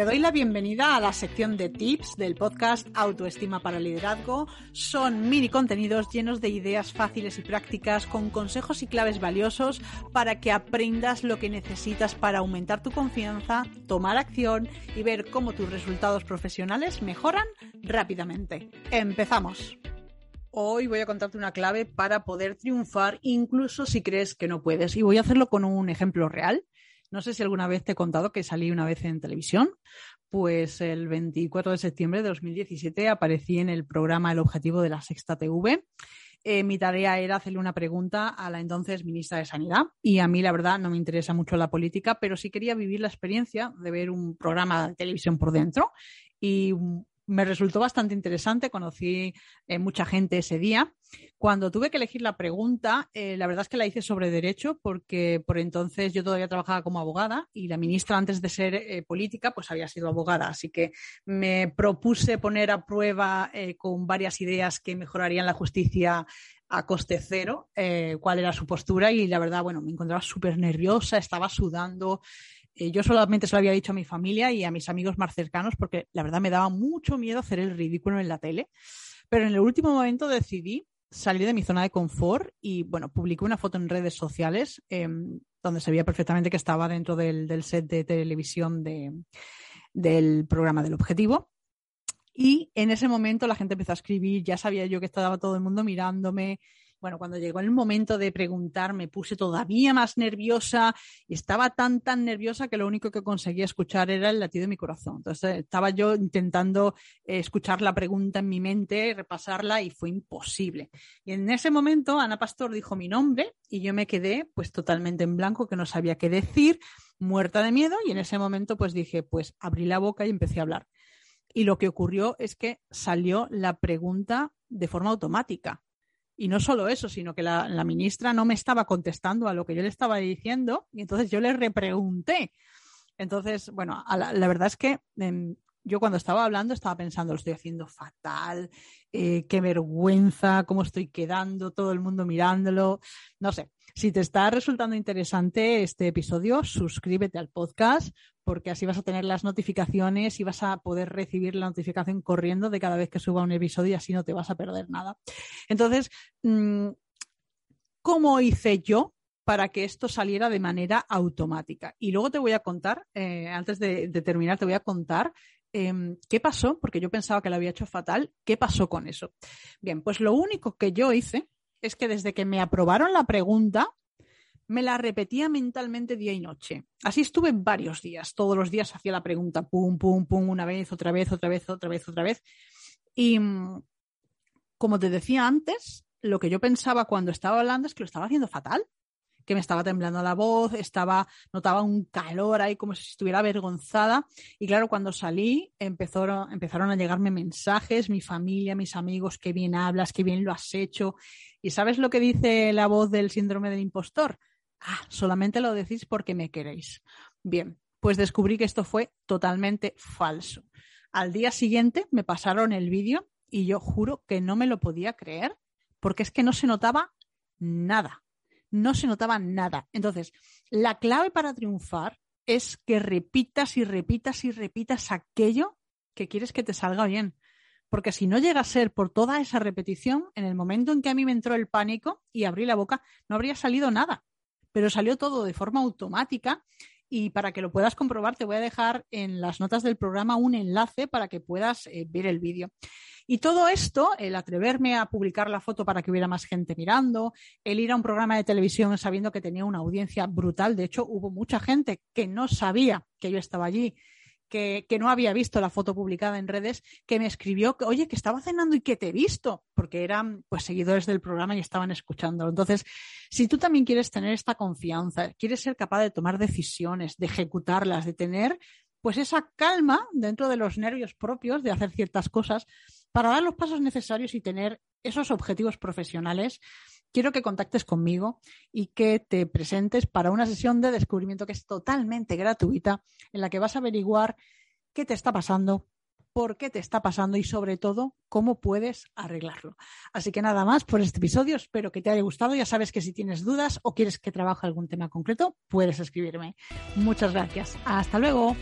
Te doy la bienvenida a la sección de tips del podcast Autoestima para Liderazgo. Son mini contenidos llenos de ideas fáciles y prácticas con consejos y claves valiosos para que aprendas lo que necesitas para aumentar tu confianza, tomar acción y ver cómo tus resultados profesionales mejoran rápidamente. Empezamos. Hoy voy a contarte una clave para poder triunfar incluso si crees que no puedes y voy a hacerlo con un ejemplo real. No sé si alguna vez te he contado que salí una vez en televisión. Pues el 24 de septiembre de 2017 aparecí en el programa El Objetivo de la Sexta TV. Eh, mi tarea era hacerle una pregunta a la entonces ministra de Sanidad y a mí la verdad no me interesa mucho la política, pero sí quería vivir la experiencia de ver un programa de televisión por dentro y me resultó bastante interesante, conocí eh, mucha gente ese día. Cuando tuve que elegir la pregunta, eh, la verdad es que la hice sobre derecho porque por entonces yo todavía trabajaba como abogada y la ministra antes de ser eh, política pues había sido abogada, así que me propuse poner a prueba con varias ideas que mejorarían la justicia a coste cero, cuál era su postura y la verdad, bueno, me encontraba súper nerviosa, estaba sudando, eh, yo solamente se lo había dicho a mi familia y a mis amigos más cercanos porque la verdad me daba mucho miedo hacer el ridículo en la tele. Pero en el último momento decidí salir de mi zona de confort y, bueno, publiqué una foto en redes sociales em, donde se veía perfectamente que estaba dentro del, set de televisión del programa del objetivo. Y en ese momento la gente empezó a escribir, ya sabía yo que estaba todo el mundo mirándome, bueno, cuando llegó el momento de preguntar, me puse todavía más nerviosa y estaba tan, tan nerviosa que lo único que conseguía escuchar era el latido de mi corazón. Entonces estaba yo intentando eh, escuchar la pregunta en mi mente, repasarla y fue imposible. Y en ese momento Ana Pastor dijo mi nombre y yo me quedé pues totalmente en blanco, que no sabía qué decir, muerta de miedo y en ese momento pues dije, pues abrí la boca y empecé a hablar. Y lo que ocurrió es que salió la pregunta de forma automática. Y no solo eso, sino que la, ministra no me estaba contestando a lo que yo le estaba diciendo y entonces yo le repregunté. Entonces, bueno, la, verdad es que em, yo cuando estaba hablando estaba pensando, lo estoy haciendo fatal, eh, qué vergüenza, cómo estoy quedando, todo el mundo mirándolo. No sé, si te está resultando interesante este episodio, suscríbete al podcast porque así vas a tener las notificaciones y vas a poder recibir la notificación corriendo de cada vez que suba un episodio y así no te vas a perder nada. Entonces, mm, ¿cómo hice yo para que esto saliera de manera automática? Y luego te voy a contar, eh, antes de, terminar, te voy a contar em, qué pasó, porque yo pensaba que lo había hecho fatal, qué pasó con eso. Bien, pues lo único que yo hice es que desde que me aprobaron la pregunta, me la repetía mentalmente día y noche. Así estuve varios días. Todos los días hacía la pregunta, pum, pum, pum, una vez, otra vez, otra vez, otra vez, otra vez. Y mm, como te decía antes, lo que yo pensaba cuando estaba hablando es que lo estaba haciendo fatal que me estaba temblando la voz, estaba, notaba un calor ahí como si estuviera avergonzada. Y claro, cuando salí empezaron, empezaron a llegarme mensajes, mi familia, mis amigos, qué bien hablas, qué bien lo has hecho. ¿Y sabes lo que dice la voz del síndrome del impostor? Ah, solamente lo decís porque me queréis. Bien, pues descubrí que esto fue totalmente falso. Al día siguiente me pasaron el vídeo y yo juro que no me lo podía creer porque es que no se notaba nada no se notaba nada. Entonces, la clave para triunfar es que repitas y repitas y repitas aquello que quieres que te salga bien. Porque si no llega a ser por toda esa repetición, en el momento en que a mí me entró el pánico y abrí la boca, no habría salido nada. Pero salió todo de forma automática y para que lo puedas comprobar te voy a dejar en las notas del programa un enlace para que puedas eh, ver el vídeo. Y todo esto, el atreverme a publicar la foto para que hubiera más gente mirando, el ir a un programa de televisión sabiendo que tenía una audiencia brutal, de hecho hubo mucha gente que no sabía que yo estaba allí. Que, no había visto la foto publicada en redes, que me escribió, que, oye, que estaba cenando y que te he visto, porque eran pues seguidores del programa y estaban escuchando. Entonces, si tú también quieres tener esta confianza, quieres ser capaz de tomar decisiones, de ejecutarlas, de tener pues esa calma dentro de los nervios propios de hacer ciertas cosas para dar los pasos necesarios y tener esos objetivos profesionales. Quiero que contactes conmigo y que te presentes para una sesión de descubrimiento que es totalmente gratuita, en la que vas a averiguar qué te está pasando, por qué te está pasando y sobre todo cómo puedes arreglarlo. Así que nada más por este episodio, espero que te haya gustado. Ya sabes que si tienes dudas o quieres que trabaje algún tema concreto, puedes escribirme. Muchas gracias. Hasta luego.